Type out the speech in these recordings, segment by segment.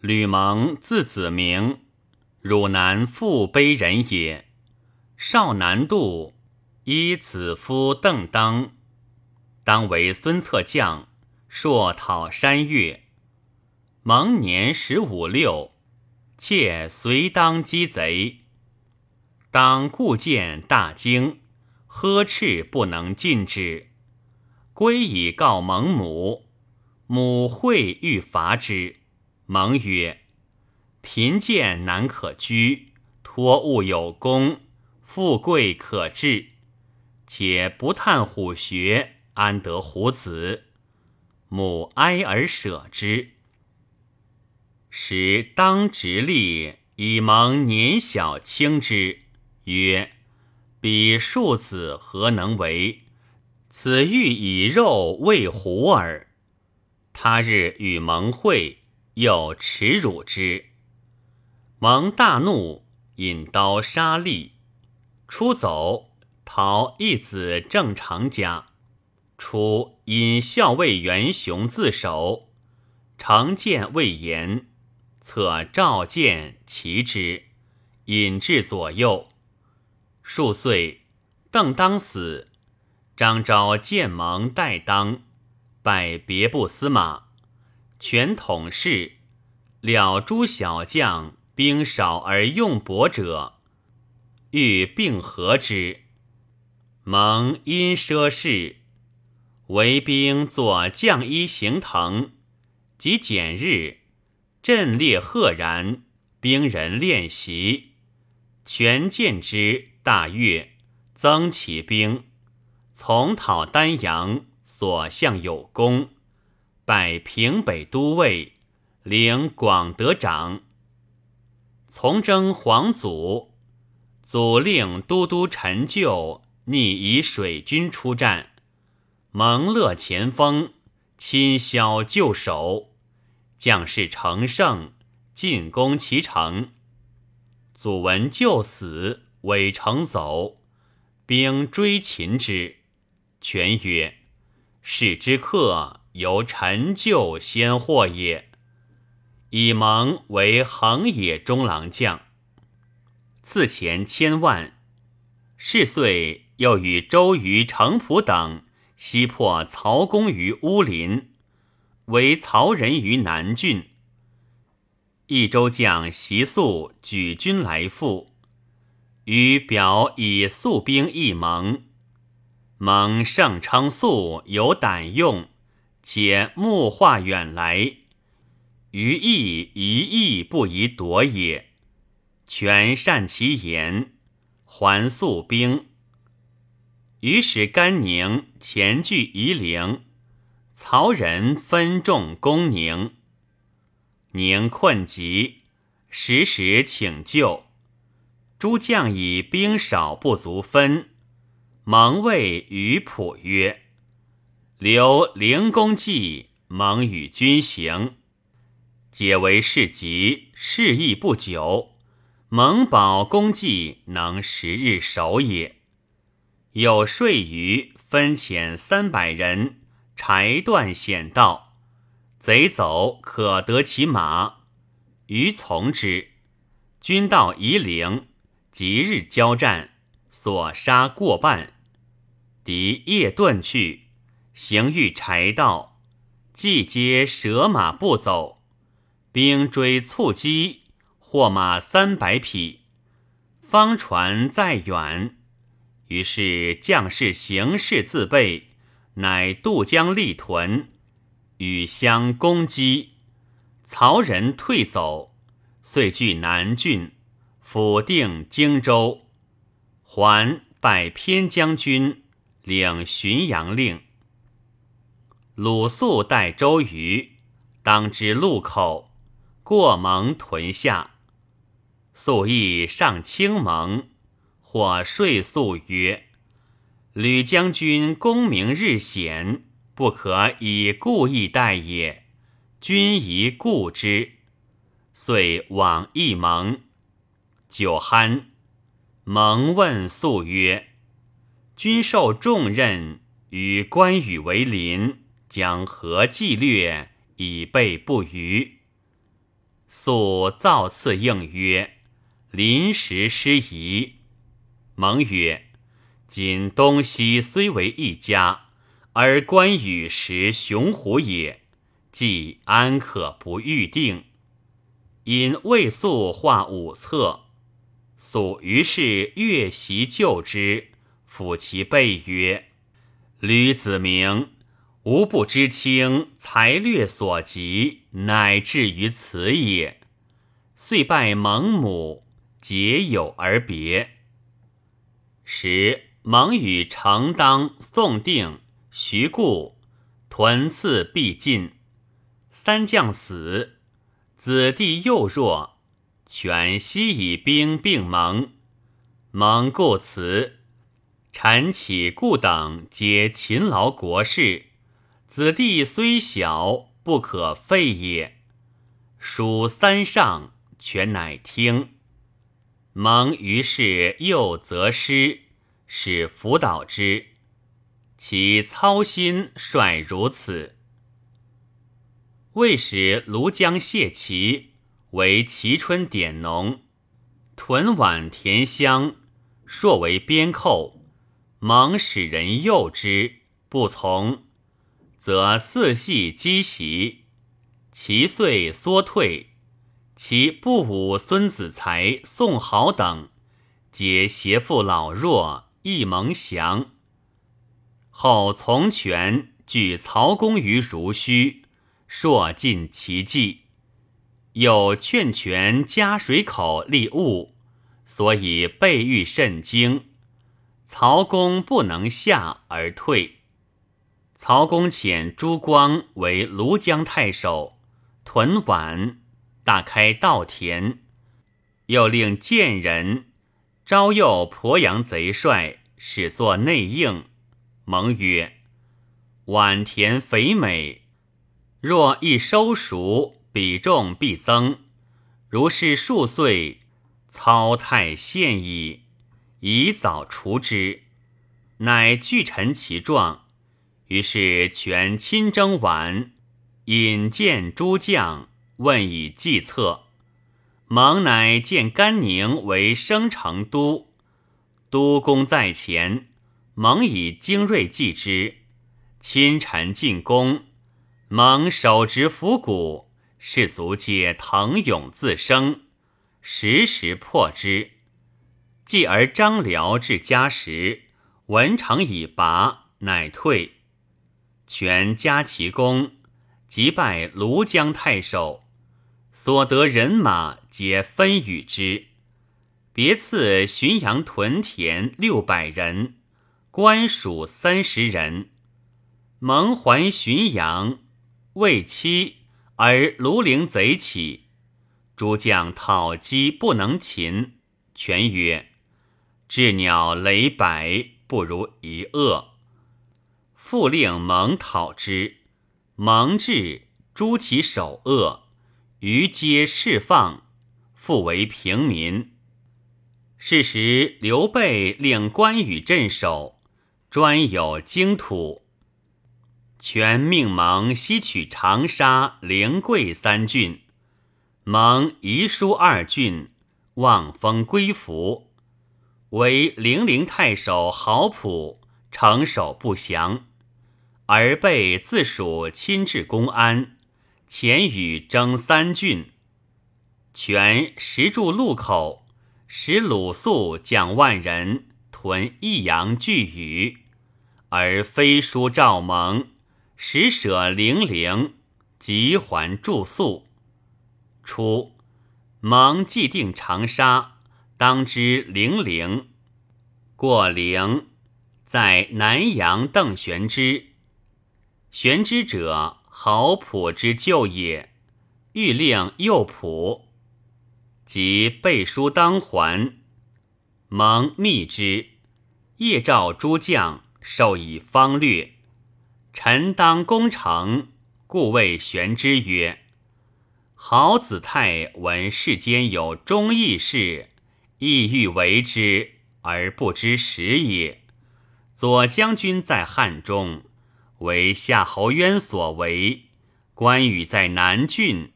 吕蒙字子明，汝南富卑人也。少南渡，依子夫邓当，当为孙策将，朔讨山越。蒙年十五六，妾随当击贼。当故见大惊，呵斥不能进之。归以告蒙母，母会欲伐之。蒙曰：“贫贱难可居，托物有功，富贵可治。且不探虎穴，安得虎子？”母哀而舍之。时当直立，以蒙年小轻之，曰：“彼庶子何能为？”此欲以肉喂虎耳。他日与蒙会，又耻辱之。蒙大怒，引刀杀吏，出走，逃一子正常家。初因校尉袁雄自首，成见未言，策召见其之，引至左右。数岁，邓当死。张昭见蒙代当，拜别部司马，权统事，了诸小将兵少而用薄者，欲并合之。蒙因奢事，为兵作将衣行腾，及简日，阵列赫然，兵人练习，权见之，大悦，增其兵。从讨丹阳，所向有功，拜平北都尉，领广德长。从征皇祖，祖令都督陈旧逆以水军出战，蒙乐前锋，亲削旧守，将士乘胜，进攻其城。祖闻旧死，委城走，兵追擒之。权曰：“士之客，由陈旧先获也。以蒙为横野中郎将，赐钱千万。是岁，又与周瑜、程普等西破曹公于乌林，为曹人于南郡。益州将习素举军来赴，与表以素兵一盟。”蒙盛称素有胆用，且木化远来，于意一意不宜夺也。全善其言，还素兵。于是甘宁前据夷陵，曹仁分众攻宁。宁困急，时时请救。诸将以兵少不足分。蒙谓于普曰：“留灵公计，蒙与君行。解为事急，事亦不久。蒙保公计能十日守也。有说于分遣三百人，柴断险道，贼走可得其马，于从之。军到夷陵，即日交战，所杀过半。”敌夜遁去，行遇柴道，既皆舍马不走，兵追促击，获马三百匹，方船再远。于是将士行事自备，乃渡江立屯，与相攻击。曹仁退走，遂据南郡，抚定荆州，还拜偏将军。领浔阳令，鲁肃带周瑜，当知路口，过蒙屯下。肃意上青蒙，或说肃曰：“吕将军功名日显，不可以故意待也。君宜固之。”遂往诣蒙。酒酣，蒙问肃曰。君受重任，与关羽为邻，将何计略以备不虞？素造次应曰：“临时失仪。”蒙曰：“今东西虽为一家，而关羽实雄虎也，既安可不预定？”因魏素画五策，素于是越习就之，抚其背曰：“吕子明。”吾不知卿才略所及，乃至于此也。遂拜蒙母，结友而别。时蒙与程当、宋定、徐固屯次必尽，三将死，子弟幼弱，犬悉以兵并蒙。蒙故辞，陈启固等皆勤劳国事。子弟虽小，不可废也。属三上，全乃听。蒙于是又择师，使辅导之。其操心率如此。魏使庐江谢齐为齐春典农，屯宛田乡，朔为边寇。蒙使人诱之，不从。则四系积袭，其遂缩退。其不武孙子才、宋豪等，皆携父老弱，亦蒙降。后从权举曹公于如须，朔尽其计。又劝权加水口立物，所以备御甚精。曹公不能下而退。曹公遣朱光为庐江太守，屯宛，大开稻田，又令建人招诱鄱阳贼帅，使作内应。蒙曰：“宛田肥美，若一收熟，比重必增。如是数岁，操太现矣，宜早除之。”乃具陈其状。于是全亲征完，引荐诸将，问以计策。蒙乃见甘宁为生成都，都公在前，蒙以精锐继之。亲臣进攻，蒙手执斧鼓，士卒皆腾涌自生，时时破之。继而张辽至嘉时，文成已拔，乃退。全加其功，即拜庐江太守，所得人马皆分与之，别赐浔阳屯田六百人，官属三十人。蒙还浔阳，未期而庐陵贼起，诸将讨击不能擒，全曰：“鸷鸟雷百，不如一恶。”复令蒙讨之，蒙至，诛其首恶，余皆释放，复为平民。是时，刘备令关羽镇守，专有京土。全命蒙西取长沙、灵桂三郡，蒙遗书二郡，望封归服。为零陵太守郝普城守不降。而被自属亲至公安，前与征三郡，权石柱路口，使鲁肃将万人屯益阳拒宇，而飞书赵蒙，使舍零陵，即还住宿。初，蒙既定长沙，当知零陵，过陵，在南阳邓玄之。玄之者，郝普之旧也。欲令右仆，即背书当还。蒙密之，夜召诸将，授以方略。臣当攻城，故谓玄之曰：“好子泰闻世间有忠义事，意欲为之，而不知时也。左将军在汉中。”为夏侯渊所为，关羽在南郡，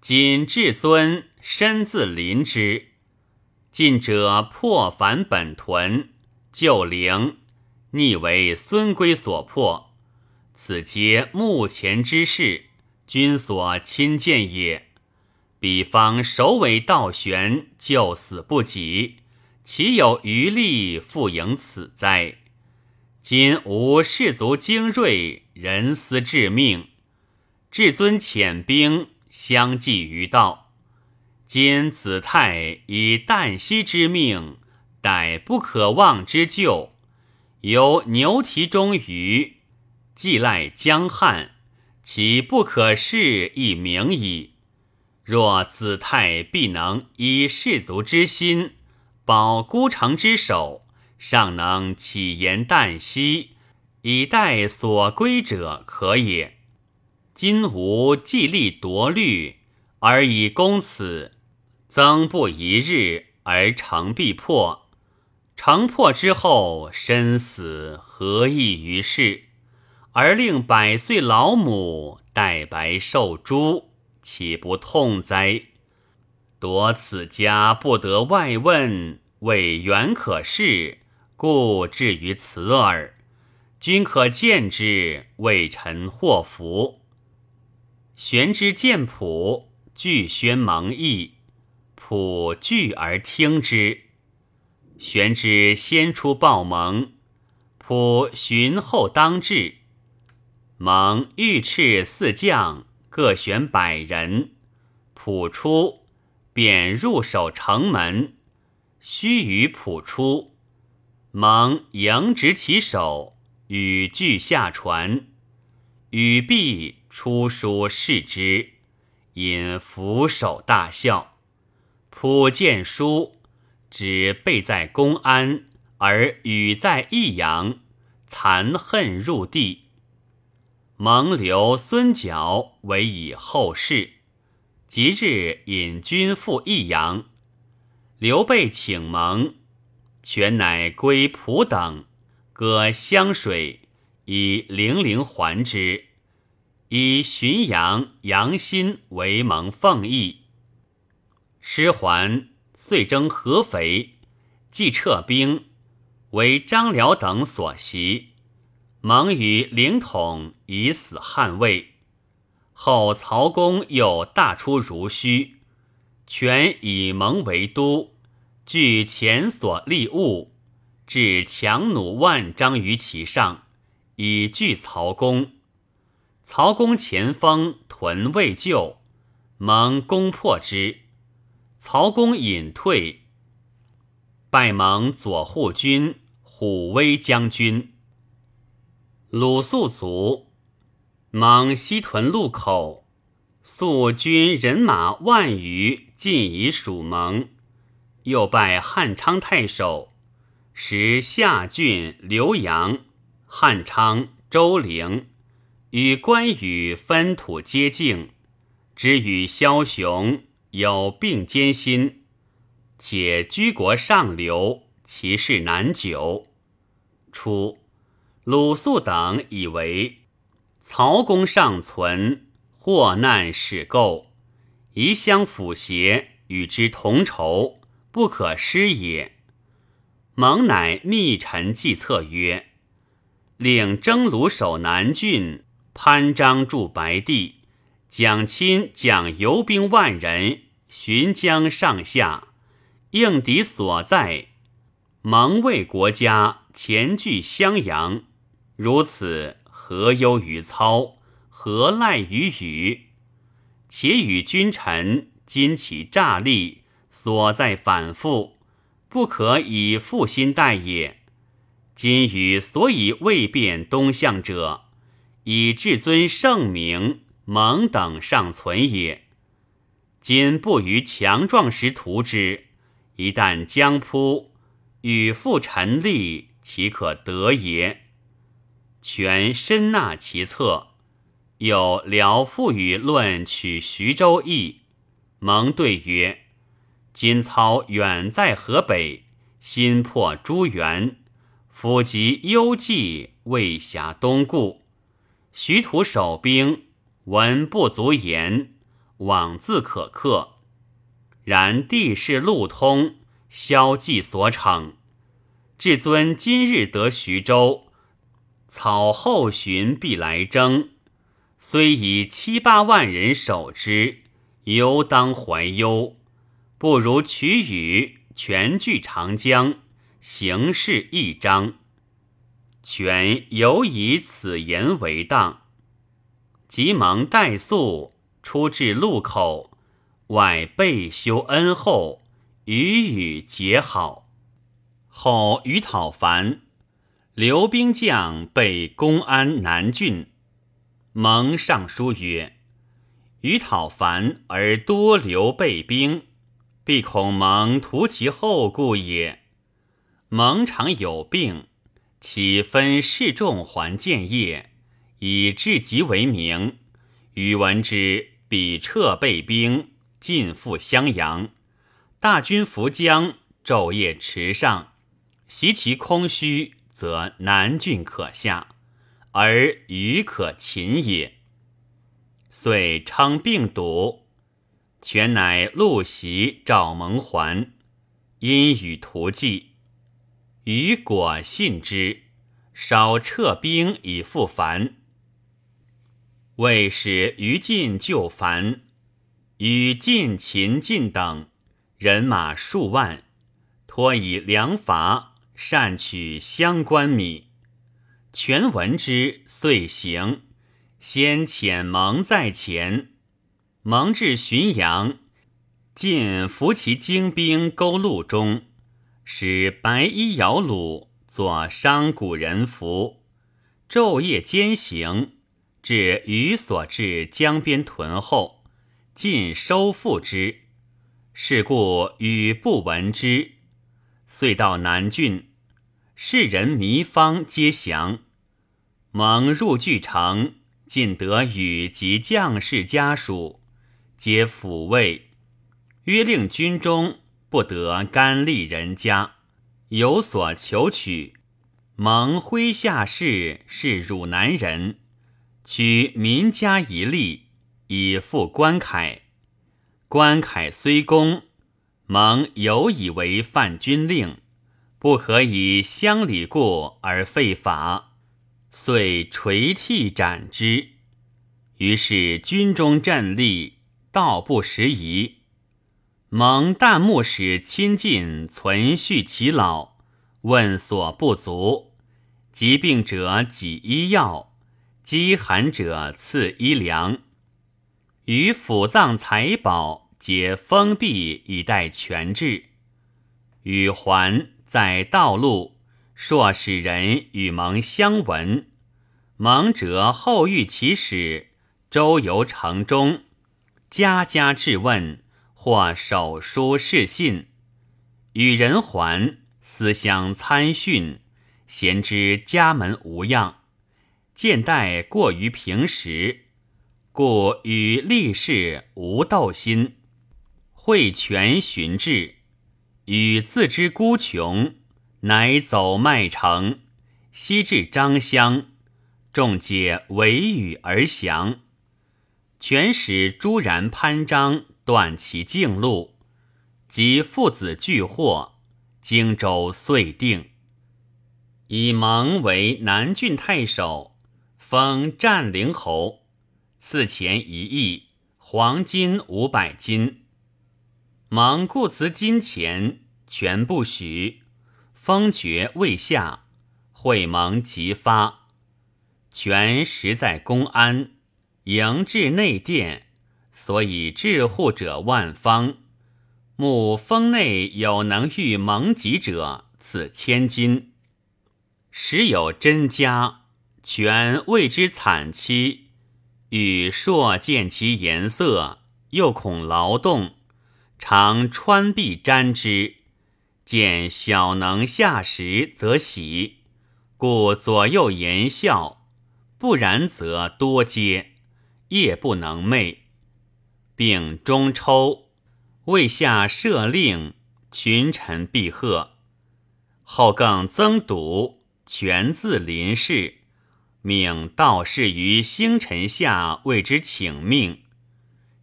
今至尊身自临之，近者破反本屯，救陵，逆为孙规所破。此皆目前之事，君所亲见也。彼方首尾倒悬，救死不及，岂有余力复迎此哉？今吾士卒精锐，人思致命，至尊遣兵相继于道。今子泰以旦夕之命，逮不可忘之救，由牛蹄中鱼，既赖江汉，其不可视亦明矣。若子泰必能以士卒之心保孤城之守，尚能起言旦夕，以待所归者可也。今吾既力夺虑，而以攻此，增不一日而城必破。城破之后，身死何益于世？而令百岁老母代白受诛。岂不痛哉？夺此家不得外问，为远可视，故至于此耳。君可见之，为臣祸福。玄之见普，具宣蒙毅，普具而听之。玄之先出报蒙，普寻后当至。蒙御斥四将。各选百人，普出，便入守城门。须臾普出，蒙迎执其手，与俱下船。与毕，出书视之，引俯首大笑。普见书，指备在公安，而语在益阳，残恨入地。蒙留孙角为以后事，即日引军赴益阳。刘备请蒙，权乃归蒲等，割湘水以零陵还之，以浔阳、阳新为蒙奉义。师还，遂征合肥，既撤兵，为张辽等所袭。蒙与灵统以死捍卫，后曹公又大出如须，权以蒙为都，据前所立物，置强弩万张于其上，以拒曹公。曹公前锋屯未就，蒙攻破之，曹公隐退，拜蒙左护军、虎威将军。鲁肃卒，蒙西屯路口，肃军人马万余，尽以属蒙。又拜汉昌太守，时夏郡、浏阳、汉昌、周陵，与关羽分土接境，知与枭雄有并肩心，且居国上流，其事难久。初。鲁肃等以为曹公尚存，祸难始构，宜相辅协，与之同仇，不可失也。蒙乃密陈计策曰：“领征虏守南郡，潘璋驻白帝，蒋钦蒋游兵万人，巡江上下，应敌所在。蒙为国家，前据襄阳。”如此何忧于操？何赖于羽？且与君臣今起诈立，所在反复，不可以负心待也。今与所以未变东向者，以至尊圣明蒙等尚存也。今不于强壮时图之，一旦将扑，与复陈立，岂可得也？权深纳其策，有辽复与论取徐州邑。蒙对曰：“今操远在河北，心破朱元，府及幽蓟，未暇东顾。徐图守兵，闻不足言，往自可克。然地势路通，萧计所逞。至尊今日得徐州，草后寻必来征。虽以七八万人守之，犹当怀忧。不如取羽，全据长江，形势一张。权犹以此言为当。急忙带速，出至路口，外备修恩厚，与语结好。后于讨樊，留兵将备公安南郡。蒙上书曰：“于讨樊而多留备兵，必恐蒙图其后故也。蒙常有病，岂分示众还建业？”以至疾为名，宇闻之，彼撤备兵，进赴襄阳。大军伏江，昼夜驰上，袭其空虚，则南郡可下，而余可擒也。遂称病笃，全乃陆袭赵蒙还，因与图计，余果信之，少撤兵以复樊。为使于禁就樊，与晋、秦、晋等人马数万，托以粮伐，善取相关米。全闻之，遂行。先遣蒙在前，蒙至浔阳，晋伏其精兵勾路中，使白衣摇橹，作商贾人服，昼夜兼行。至余所至江边屯后，尽收复之。是故与不闻之。遂到南郡，世人迷方皆降。蒙入据城，尽得与及将士家属，皆抚慰。约令军中不得干利人家，有所求取。蒙麾下士是汝南人。取民家一吏，以复关凯。关凯虽公，蒙犹以为犯军令，不可以乡里故而废法，遂垂涕斩之。于是军中战立，道不拾遗。蒙旦暮使亲近存续其老，问所不足，疾病者给医药。饥寒者赐衣粮，与府藏财宝皆封闭以待全治。与还在道路，硕使人与蒙相闻。蒙者后遇其使，周游城中，家家质问，或手书示信。与人还思乡参训，贤知家门无恙。见待过于平时，故与立士无斗心。会权寻志，与自知孤穷，乃走麦城，西至张乡，众皆围与而降。权使朱然潘璋断其径路，及父子俱获，荆州遂定。以蒙为南郡太守。封占陵侯，赐钱一亿，黄金五百斤。蒙故辞金钱，全不许。封爵未下，会蒙即发。权实在公安，迎至内殿，所以致护者万方。目封内有能御蒙吉者，赐千金。时有真家。权谓之惨凄，与硕见其颜色，又恐劳动，常穿壁沾之。见小能下食，则喜，故左右言笑；不然，则多嗟，夜不能寐。并中抽，未下赦令，群臣必贺。后更增笃，权自临事。命道士于星辰下为之请命，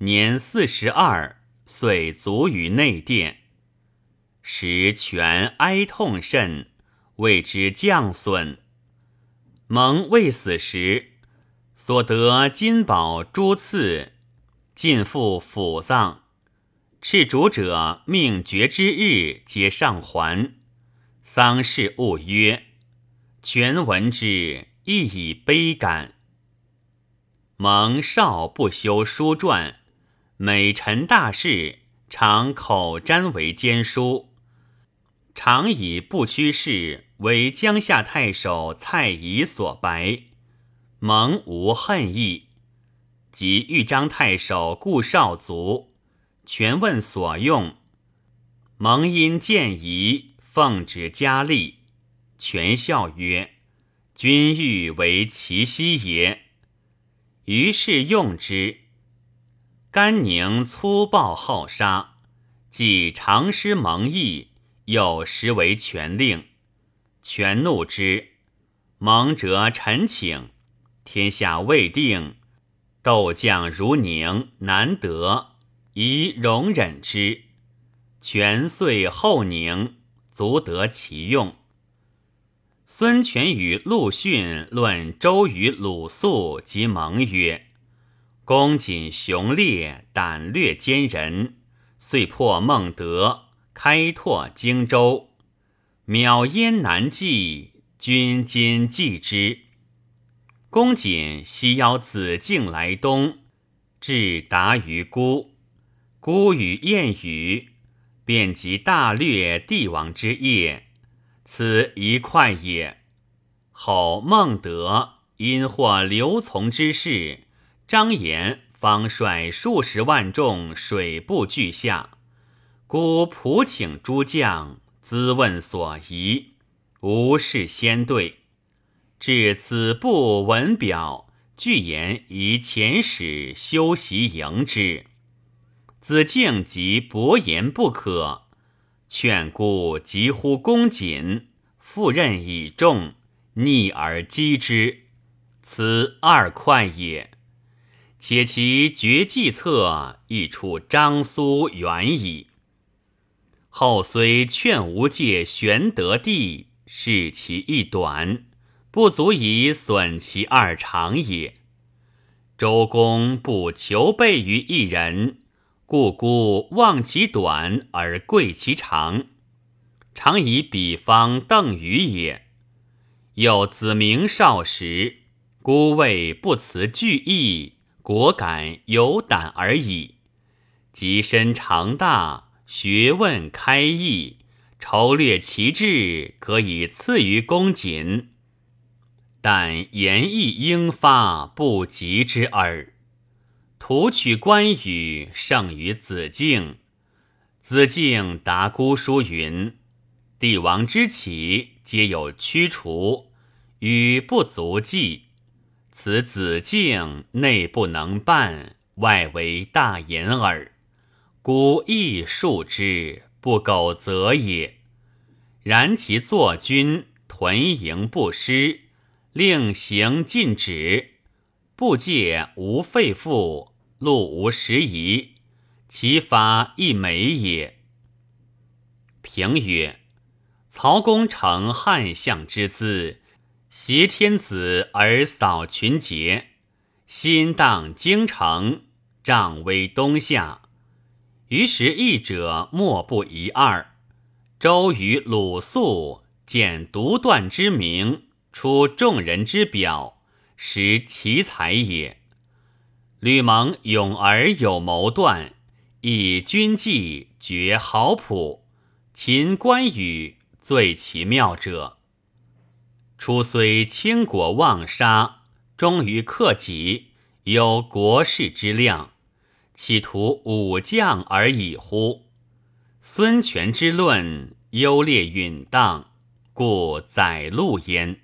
年四十二，遂卒于内殿。时权哀痛甚，谓之将损。蒙未死时，所得金宝珠赐，尽付府葬。赤主者命绝之日，皆上还。丧事勿曰。全闻之，亦以悲感。蒙少不修书传，每陈大事，常口瞻为兼书。常以不屈事为江夏太守蔡仪所白，蒙无恨意。及豫章太守顾少卒，权问所用，蒙因见疑，奉旨加吏。全笑曰：“君欲为其息也。”于是用之。甘宁粗暴好杀，既常失蒙毅。又实为权令，权怒之，蒙辄陈请，天下未定，斗将如宁难得，宜容忍之。权遂后宁，足得其用。孙权与陆逊论周瑜、鲁肃及蒙曰：“公瑾雄烈，胆略坚人，遂破孟德。”开拓荆州，渺焉难继，君今继之。公瑾西邀子敬来东，至达于孤，孤与燕语，便及大略帝王之业，此一快也。后孟德因获刘琮之事，张延方率数十万众水部俱下。孤仆请诸将，咨问所疑，无事先对。至子布文表，具言以遣使修习迎之。子敬即薄言不可，劝故急呼公瑾，复任以重，逆而击之。此二快也。且其绝计策，亦出张苏远矣。后虽劝无界玄德帝，视其一短，不足以损其二长也。周公不求备于一人，故孤忘其短而贵其长，常以比方邓禹也。有子明少时，孤谓不辞惧意，果敢有胆而已。及身长大。学问开义，筹略其志，可以赐于公瑾。但言意应发，不及之耳。图取关羽，胜于子敬。子敬答姑书云：“帝王之起，皆有驱除，与不足计。此子敬内不能办，外为大言耳。”孤亦恕之，不苟责也。然其作军，屯营不失，令行禁止，不戒无废赋，路无时移，其发亦美也。评曰：曹公成汉相之资，挟天子而扫群杰，心荡京城，仗威东夏。于时义者莫不一二。周瑜、鲁肃见独断之名，出众人之表，实奇才也。吕蒙勇而有谋断，以军纪绝豪朴。秦关羽最奇妙者。初虽倾国妄杀，终于克己，有国士之量。企图武将而已乎？孙权之论优劣允当，故载录焉。